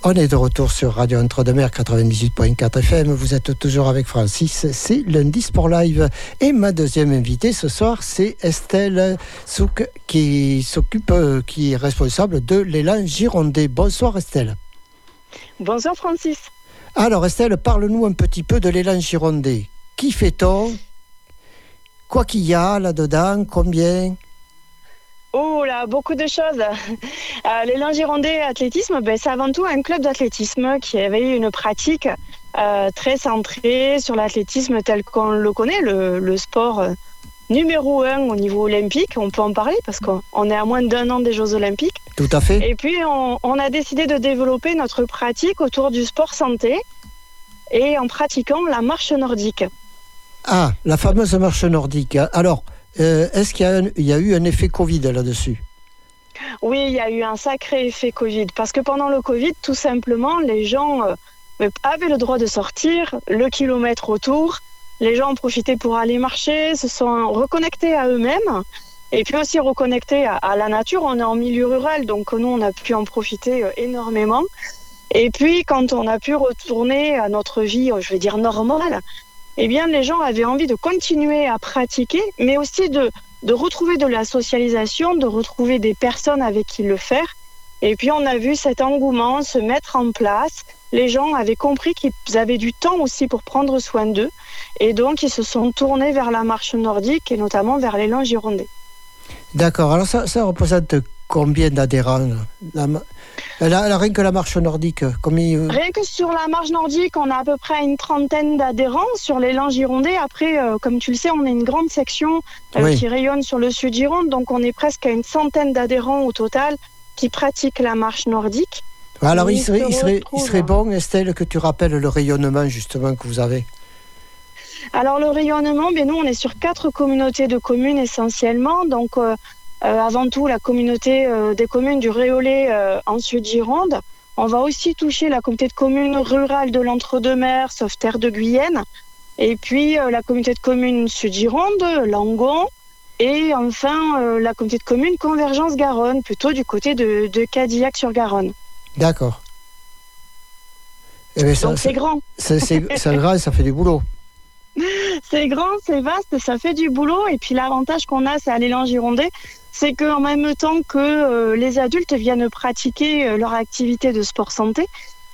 On est de retour sur Radio Entre-deux-Mers 98.4 FM. Vous êtes toujours avec Francis. C'est lundi Sport Live. Et ma deuxième invitée ce soir, c'est Estelle Souk qui s'occupe, euh, qui est responsable de l'élan Girondais. Bonsoir Estelle. Bonsoir Francis. Alors Estelle, parle-nous un petit peu de l'élan Girondais. Qui fait-on? Quoi qu'il y a là-dedans? Combien? Oh là, beaucoup de choses. Euh, L'élan Girondais Athlétisme, ben, c'est avant tout un club d'athlétisme qui avait une pratique euh, très centrée sur l'athlétisme tel qu'on le connaît, le, le sport euh, numéro un au niveau olympique. On peut en parler parce qu'on est à moins d'un an des Jeux olympiques. Tout à fait. Et puis, on, on a décidé de développer notre pratique autour du sport santé et en pratiquant la marche nordique. Ah, la fameuse marche nordique. Alors, euh, est-ce qu'il y, a eu un effet Covid là-dessus? Oui, il y a eu un sacré effet Covid parce que pendant le Covid, tout simplement, les gens euh, avaient le droit de sortir, le kilomètre autour. Les gens ont profité pour aller marcher, se sont reconnectés à eux-mêmes et puis aussi reconnectés à, la nature. On est en milieu rural, donc nous, on a pu en profiter euh, énormément. Et puis, quand on a pu retourner à notre vie, je vais dire normale, eh bien, les gens avaient envie de continuer à pratiquer, mais aussi de, de retrouver de la socialisation, de retrouver des personnes avec qui le faire. Et puis on a vu cet engouement se mettre en place. Les gens avaient compris qu'ils avaient du temps aussi pour prendre soin d'eux. Et donc ils se sont tournés vers la marche nordique et notamment vers l'élan girondais. D'accord. Alors, ça, ça représente combien d'adhérents la, la, la, Rien que la marche nordique, combien... Rien que sur la marche nordique, on a à peu près une trentaine d'adhérents. Sur l'élan girondais, après, euh, comme tu le sais, on est une grande section euh, Oui. qui rayonne sur le sud Gironde, donc on est presque à une centaine d'adhérents au total qui pratiquent la marche nordique. Alors, il serait, se il, serait, il retrouve. serait bon, Estelle, que tu rappelles le rayonnement justement que vous avez? Alors le rayonnement, bien nous on est sur quatre communautés de communes essentiellement. Donc euh, euh, avant tout la communauté euh, des communes du Réolais euh, en Sud-Gironde. On va aussi toucher la communauté de communes rurale de l'Entre-deux-Mers, sauf Terre de Guyenne. Et puis euh, la communauté de communes Sud-Gironde, Langon. Et enfin euh, la communauté de communes Convergence Garonne, plutôt du côté de, de Cadillac-sur-Garonne. D'accord. Eh bien, ça, Donc c'est grand. c'est grand, ça fait du boulot. (laughs) C'est grand, c'est vaste, ça fait du boulot. Et puis l'avantage qu'on a, c'est à l'élan girondais, c'est qu'en même temps que euh, les adultes viennent pratiquer euh, leur activité de sport santé,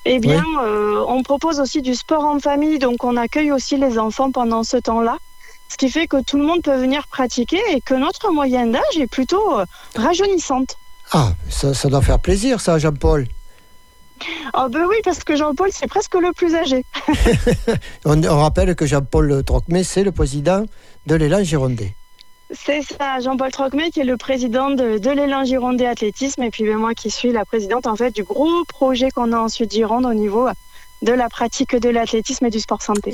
eh bien, euh, on propose aussi du sport en famille. Donc on accueille aussi les enfants pendant ce temps-là. Ce qui fait que tout le monde peut venir pratiquer et que notre moyenne d'âge est plutôt euh, rajeunissante. Ah, ça, ça doit faire plaisir, ça, Jean-Paul. Ah ben oui, parce que Jean-Paul, c'est presque le plus âgé. (laughs) On, on rappelle que Jean-Paul Trocmé, c'est le président de l'élan girondais. C'est ça, Jean-Paul Trocmé qui est le président de, de l'élan Girondais Athlétisme et puis ben, moi qui suis la présidente en fait du gros projet qu'on a en Sud-Gironde au niveau de la pratique de l'athlétisme et du sport santé.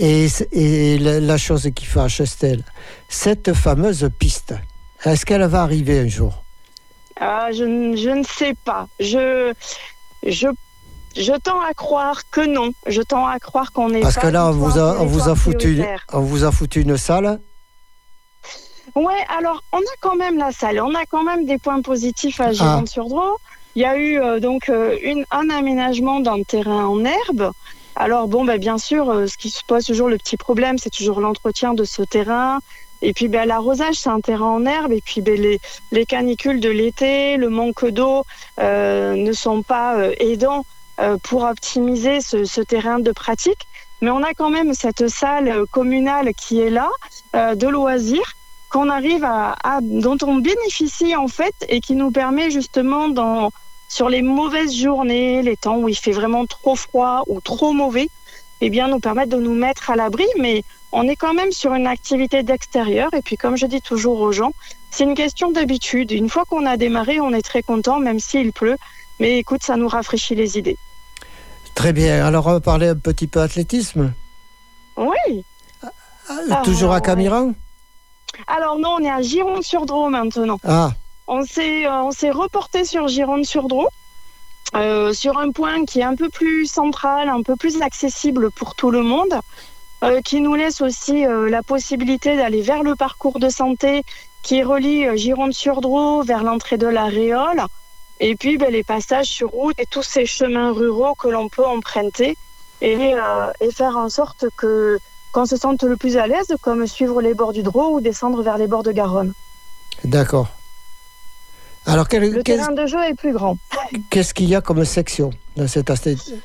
Et, la, la chose qui fâche, Estelle, cette fameuse piste, est-ce qu'elle va arriver un jour? Ah, je, ne- je ne sais pas. Je, je, je tends à croire que non. Je tends à croire qu'on est Parce pas que là, on vous a, on vous a foutu, on vous a foutu une salle. Ouais, alors on a quand même la salle, on a quand même des points positifs à Gironde-sur-Dro. Il y a eu euh, donc euh, une, un aménagement d'un terrain en herbe. Alors bon, bah, bien sûr, euh, ce qui se pose toujours le petit problème, c'est toujours l'entretien de ce terrain. Et puis ben, l'arrosage, c'est un terrain en herbe. Et puis ben, les, les canicules de l'été, le manque d'eau ne sont pas aidants pour optimiser ce, ce terrain de pratique. Mais on a quand même cette salle communale qui est là, de loisirs qu'on arrive à, à- dont on bénéficie en fait et qui nous permet justement dans sur les mauvaises journées, les temps où il fait vraiment trop froid ou trop mauvais, eh bien nous permettre de nous mettre à l'abri mais on est quand même sur une activité d'extérieur et puis comme je dis toujours aux gens, c'est une question d'habitude. Une fois qu'on a démarré, on est très content même s'il pleut, mais écoute, ça nous rafraîchit les idées. Très bien. Alors, on va parler un petit peu athlétisme. Oui. Ah, Ah, Toujours à ouais. Camiran? Alors non, on est à Gironde-sur-Dro maintenant. Ah, On s'est euh, on s'est reporté sur Gironde-sur-Dro, euh, sur un point qui est un peu plus central, un peu plus accessible pour tout le monde, euh, qui nous laisse aussi euh, la possibilité d'aller vers le parcours de santé qui relie Gironde-sur-Dro vers l'entrée de la Réole, et puis ben, les passages sur route et tous ces chemins ruraux que l'on peut emprunter et, et faire en sorte que qu'on se sente le plus à l'aise, comme suivre les bords du Dro ou descendre vers les bords de Garonne. d'accord. Alors, quel- Le quel- terrain de jeu est plus grand. (laughs) qu'est-ce qu'il y a comme section dans cet athlétisme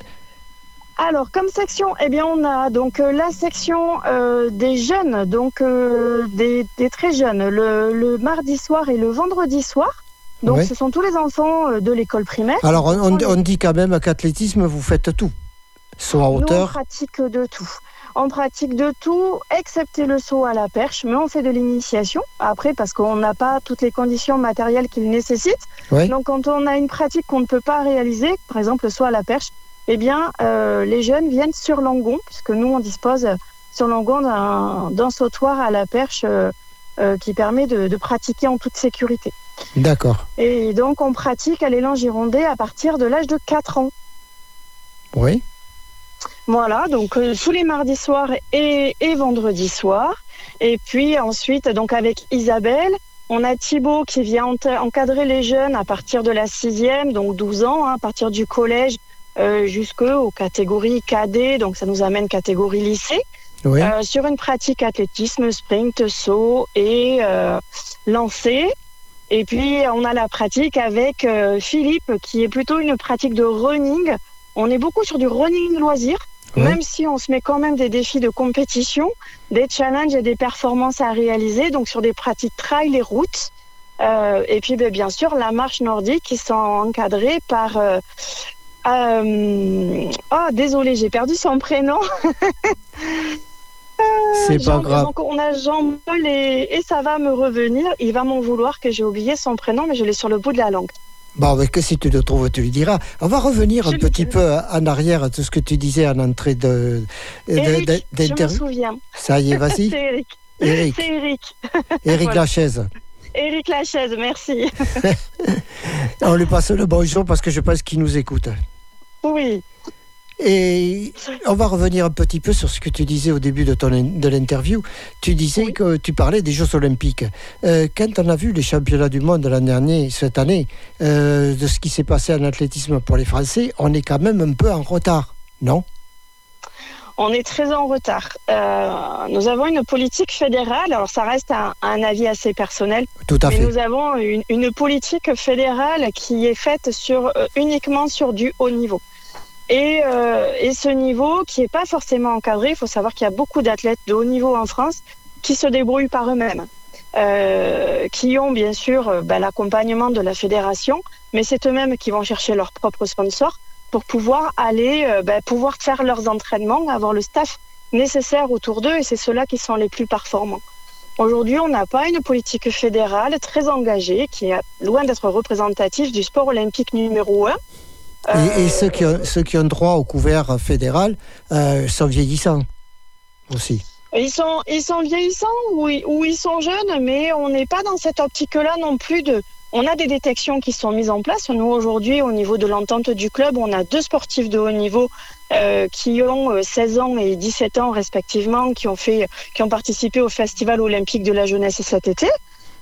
Alors, comme section, eh bien, on a donc euh, la section euh, des jeunes, donc euh, des, des très jeunes, le, le mardi soir et le vendredi soir. Donc, ce sont tous les enfants de l'école primaire. Alors, on, on- les- on dit quand même qu'athlétisme, vous faites tout. Saut en Nous, on hauteur. pratique de tout. On pratique de tout, excepté le saut à la perche, mais on fait de l'initiation. Après, parce qu'on n'a pas toutes les conditions matérielles qu'il nécessite. Donc, quand on a une pratique qu'on ne peut pas réaliser, par exemple le saut à la perche, eh bien, euh, les jeunes viennent sur Langon, puisque nous, on dispose sur Langon d'un d'un sautoir à la perche euh, euh, qui permet de, de pratiquer en toute sécurité. D'accord. Et donc, on pratique à l'élan girondais à partir de l'âge de 4 ans. Oui. Voilà, donc euh, tous les mardis soirs et, et vendredis soirs. Et puis ensuite, donc avec Isabelle, on a Thibaut qui vient ent- encadrer les jeunes à partir de la sixième, donc 12 ans, hein, à partir du collège euh, jusqu'aux catégories cadet, donc ça nous amène catégorie lycée, Oui. euh, sur une pratique athlétisme, sprint, saut et euh, lancer. Et puis on a la pratique avec Philippe qui est plutôt une pratique de running. On est beaucoup sur du running loisir. Même si on se met quand même des défis de compétition, des challenges et des performances à réaliser, donc sur des pratiques trail et route. Euh, et puis, ben, bien sûr, la marche nordique qui sont encadrées par. Euh, euh, oh, désolé, j'ai perdu son prénom. (laughs) C'est pas Jean- grave. donc, on a Jean-Paul et, et ça va me revenir. Il va m'en vouloir que j'ai oublié son prénom, mais je l'ai sur le bout de la langue. Bon, mais que si tu le trouves, tu lui diras. On va revenir Je un petit peu en arrière à tout ce que tu disais en entrée de, me d'interview. souviens. Ça y est, (laughs) vas-y. C'est Eric. Eric, C'est Eric. Eric (laughs) Voilà. Lachaise. Eric Lachaise, merci. (laughs) On lui passe le bonjour parce que je pense qu'il nous écoute. Oui. Et on va revenir un petit peu sur ce que tu disais au début de, ton, de l'interview. Tu disais Oui. que tu parlais des Jeux Olympiques. Euh, quand on a vu les championnats du monde l'an dernier, cette année, euh, de ce qui s'est passé en athlétisme pour les Français, on est quand même un peu en retard, non? On est très en retard. Euh, nous avons une politique fédérale, alors ça reste un, un avis assez personnel, Tout à mais fait. nous avons une, une politique fédérale qui est faite sur, euh, uniquement sur du haut niveau. Et, euh, et ce niveau qui n'est pas forcément encadré, il faut savoir qu'il y a beaucoup d'athlètes de haut niveau en France qui se débrouillent par eux-mêmes, euh, qui ont bien sûr euh, ben, l'accompagnement de la fédération, mais c'est eux-mêmes qui vont chercher leurs propres sponsors pour pouvoir aller, ben, pouvoir faire leurs entraînements, avoir le staff nécessaire autour d'eux, et c'est ceux-là qui sont les plus performants. Aujourd'hui, on n'a pas une politique fédérale très engagée, qui est loin d'être représentative du sport olympique numéro un. Et, et Euh, ceux, qui ont, ceux qui ont droit au couvert fédéral euh, sont vieillissants aussi. Ils sont, ils sont vieillissants ou, ils- ou ils sont jeunes, mais on n'est pas dans cette optique-là non plus de. On a des détections qui sont mises en place. Nous, aujourd'hui, au niveau de l'entente du club, on a deux sportifs de haut niveau euh, qui ont euh, 16 ans et 17 ans respectivement, qui ont, fait, qui ont participé au Festival olympique de la jeunesse cet été,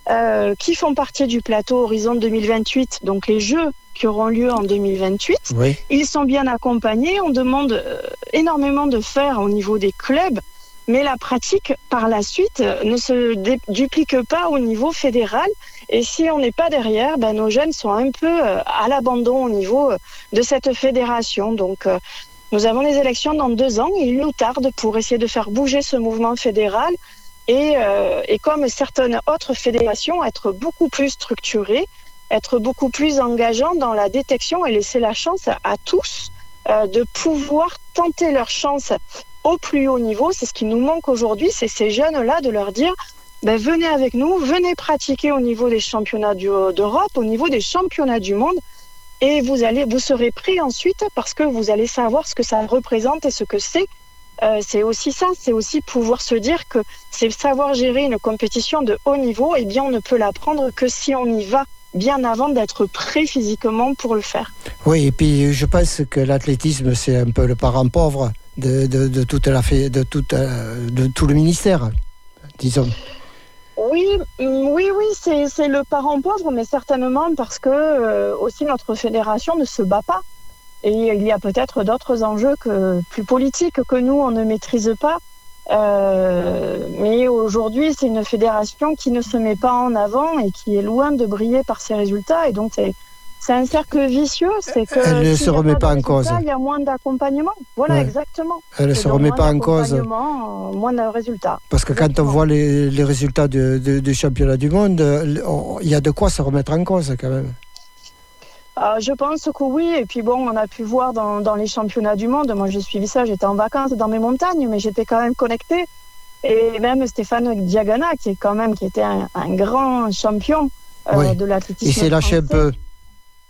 euh, qui font partie du plateau Horizon 2028, donc les Jeux qui auront lieu en 2028. Oui. Ils sont bien accompagnés. On demande euh, énormément de faire au niveau des clubs, mais la pratique, par la suite, euh, ne se duplique pas au niveau fédéral. Et si on n'est pas derrière, ben, nos jeunes sont un peu à l'abandon au niveau de cette fédération. Donc, nous avons des élections dans deux ans et il nous tarde pour essayer de faire bouger ce mouvement fédéral. Et, euh, et comme certaines autres fédérations, être beaucoup plus structurées, être beaucoup plus engageant dans la détection et laisser la chance à tous euh, de pouvoir tenter leur chance au plus haut niveau. C'est ce qui nous manque aujourd'hui, c'est ces jeunes-là de leur dire ben, venez avec nous, venez pratiquer au niveau des championnats d'Europe, au niveau des championnats du monde, et vous allez, vous serez pris ensuite parce que vous allez savoir ce que ça représente et ce que c'est. Euh, c'est aussi ça, c'est aussi pouvoir se dire que c'est savoir gérer une compétition de haut niveau. Et bien, on ne peut l'apprendre que si on y va bien avant d'être prêt physiquement pour le faire. Oui, et puis je pense que l'athlétisme, c'est un peu le parent pauvre de, de, de toute la fait, de, toute, euh, de tout le ministère, disons. Oui, mm, oui, oui, c'est c'est le parent pauvre, mais certainement parce que euh, aussi notre fédération ne se bat pas. Et il y a peut-être d'autres enjeux que, plus politiques que nous, on ne maîtrise pas. Euh, mais aujourd'hui, c'est une fédération qui ne se met pas en avant et qui est loin de briller par ses résultats. Et donc, c'est c'est un cercle vicieux. C'est que Elle ne se remet pas en cause. Il y a moins d'accompagnement. Voilà, Ouais. exactement. Elle ne se remet pas en cause. euh, Moins de résultats. Parce que quand on voit les, les résultats du, du- du championnat du monde, euh, il y a de quoi se remettre en cause quand même. Euh, je pense que oui. Et puis bon, on a pu voir dans, dans les championnats du monde. Moi, j'ai suivi ça. J'étais en vacances dans mes montagnes, mais j'étais quand même connectée. Et même Stéphane Diagana, qui est quand même qui était un, un grand champion euh, Oui. de l'athlétisme. Il s'est lâché un peu.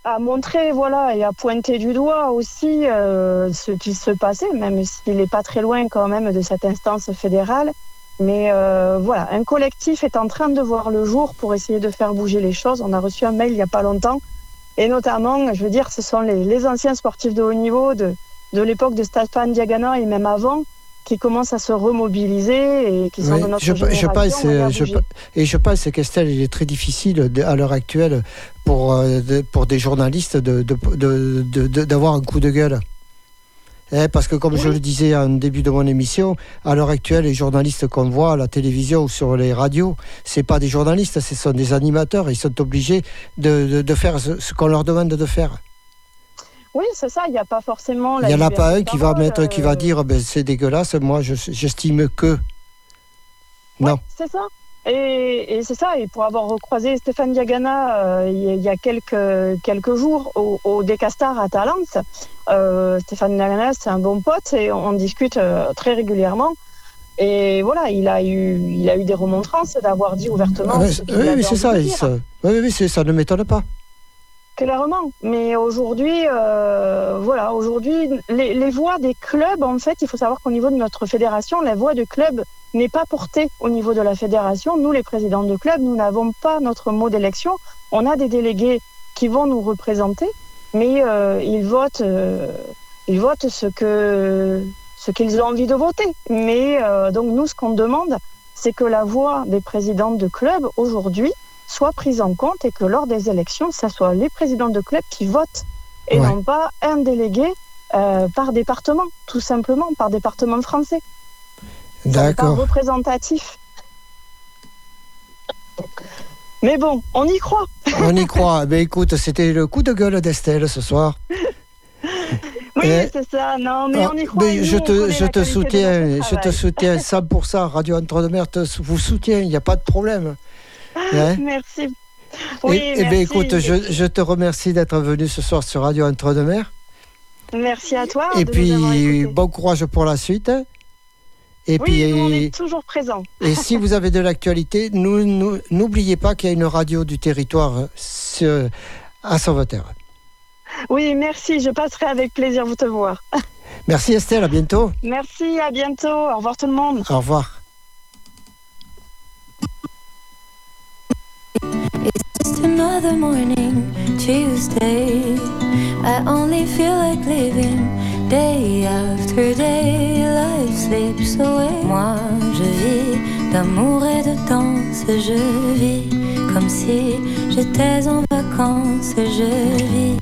A montré, voilà, et a pointé du doigt aussi euh, ce qui se passait, même s'il n'est pas très loin quand même de cette instance fédérale. Mais euh, voilà, un collectif est en train de voir le jour pour essayer de faire bouger les choses. On a reçu un mail il n'y a pas longtemps. Et notamment, je veux dire, ce sont les, les anciens sportifs de haut niveau de, de l'époque de Stéphane Diagana et même avant qui commencent à se remobiliser et qui sont Oui, de notre je, je génération. pense, euh, je, bouger. et je pense qu'Estelle, il est très difficile à l'heure actuelle pour, euh, pour des journalistes de- de- de- d'avoir un coup de gueule. Eh, parce que comme je le disais en début de mon émission, à l'heure actuelle, les journalistes qu'on voit à la télévision ou sur les radios, c'est pas des journalistes, ce sont des animateurs. Ils sont obligés de, de- de faire ce, ce qu'on leur demande de faire. Oui, c'est ça. Il n'y a pas forcément. Il n'y en a pas un qui va mettre, qui va euh, dire ben, c'est dégueulasse. Moi, je- j'estime que. Non. C'est ça. Et, c'est ça, et pour avoir recroisé Stéphane Diagana euh, il y a quelques, quelques jours au, au Decastar à Talence, euh, Stéphane Diagana, c'est un bon pote et on discute euh, très régulièrement. Et voilà, il a eu, il a eu des remontrances d'avoir dit ouvertement. Ah, oui, c'est ça, ça, oui, oui, ça ne m'étonne pas. Clairement. Mais aujourd'hui, voilà, aujourd'hui, les, les, voix des clubs, en fait, il faut savoir qu'au niveau de notre fédération, la voix du club n'est pas portée au niveau de la fédération. Nous, les présidents de club, nous n'avons pas notre mot d'élection. On a des délégués qui vont nous représenter, mais euh, ils votent, euh, ils votent ce que ce qu'ils ont envie de voter. Mais euh, donc nous, ce qu'on demande, c'est que la voix des présidents de club aujourd'hui soit prise en compte et que lors des élections, ce soit les présidents de club qui votent et non pas un délégué par département, tout simplement, par département français. D'accord. Pas représentatif. Mais bon, on y croit. (laughs) on y croit. Mais écoute, c'était le coup de gueule d'Estelle ce soir. (laughs) Oui, c'est ça. Non, mais ah, on y croit. je te, je te soutiens, je te soutiens (laughs) 100%. Radio Entre-deux-Mers vous soutient, il n'y a pas de problème. Hein merci. Oui, et, eh bien, écoute, je, je, te remercie d'être venu ce soir sur Radio Entre-deux-Mers. Merci à toi. Et puis, bon courage pour la suite. Et oui, puis, on est toujours présent. Et si vous avez de l'actualité, (laughs) n'oubliez pas qu'il y a une radio du territoire à Sauveterre. Oui, merci. Je passerai avec plaisir vous te voir. (laughs) Merci Estelle, à bientôt. Merci, à bientôt. Au revoir tout le monde. Au revoir. another morning, Tuesday. I only feel like living day after day. Life slips away. Moi, je vis d'amour et de danse. Je vis comme si j'étais en vacances. Je vis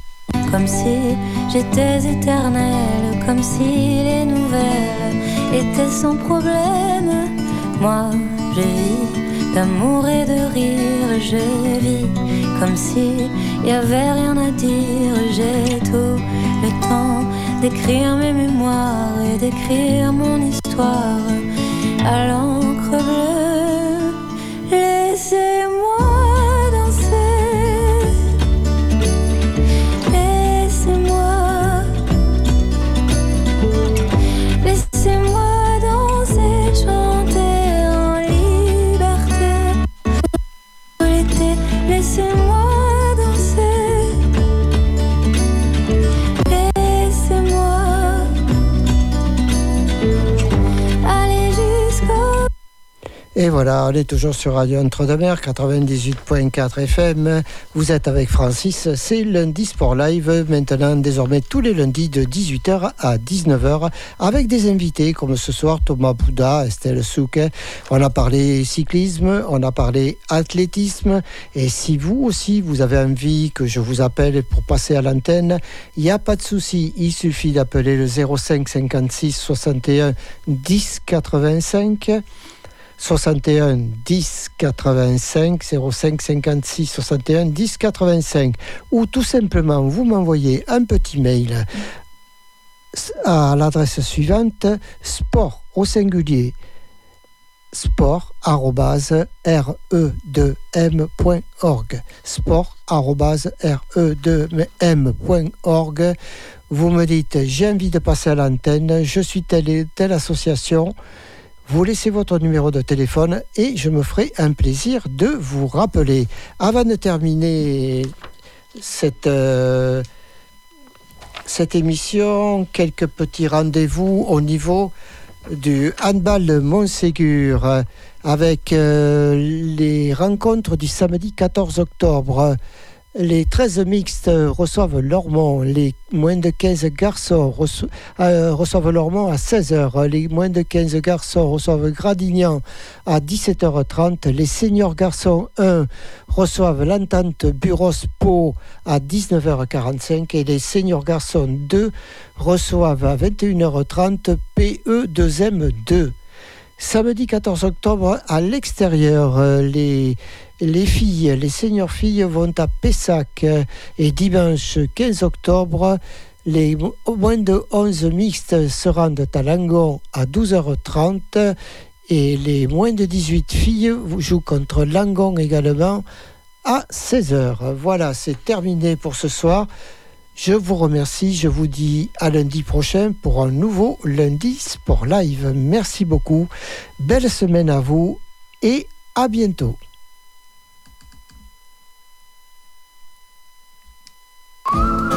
comme si j'étais éternelle. Comme si les nouvelles étaient sans problème. Moi, je vis d'amour et de rire, je vis comme si y avait rien à dire. J'ai tout le temps d'écrire mes mémoires et d'écrire mon histoire. À l'encre Et voilà, on est toujours sur Radio Entre-deux-Mers, 98.4 FM. Vous êtes avec Francis. C'est lundi Sport Live, maintenant désormais tous les lundis de 18h à 19h, avec des invités comme ce soir Thomas Bouda, Estelle Souk. On a parlé cyclisme, on a parlé athlétisme. Et si vous aussi, vous avez envie que je vous appelle pour passer à l'antenne, il n'y a pas de souci. Il suffit d'appeler le 05 56 61 10 85. 61 10 85 05 56 61 10 85 ou tout simplement vous m'envoyez un petit mail à l'adresse suivante sport au singulier sport re2m.org sport re2m.org vous me dites j'ai envie de passer à l'antenne je suis telle telle association vous laissez votre numéro de téléphone et je me ferai un plaisir de vous rappeler. Avant de terminer cette, euh, émission, quelques petits rendez-vous au niveau du handball Montségur avec euh, les rencontres du samedi 14 octobre. Les 13 mixtes reçoivent Lormont. Les moins de 15 garçons euh, reçoivent Lormont à 16h. Les moins de 15 garçons reçoivent Gradignan à 17h30. Les seniors garçons 1 reçoivent l'entente Buros Po à 19h45. Et les seniors garçons 2 reçoivent à 21h30 PE 2M 2. Samedi 14 octobre, à l'extérieur, euh, les les filles, les seniors filles vont à Pessac et dimanche 15 octobre, les moins de 11 mixtes se rendent à Langon à 12h30 Et les moins de 18 filles jouent contre Langon également à 16h. Voilà, c'est terminé pour ce soir. Je vous remercie, je vous dis à lundi prochain pour un nouveau lundi Sport Live. Merci beaucoup, belle semaine à vous et à bientôt. Thank you.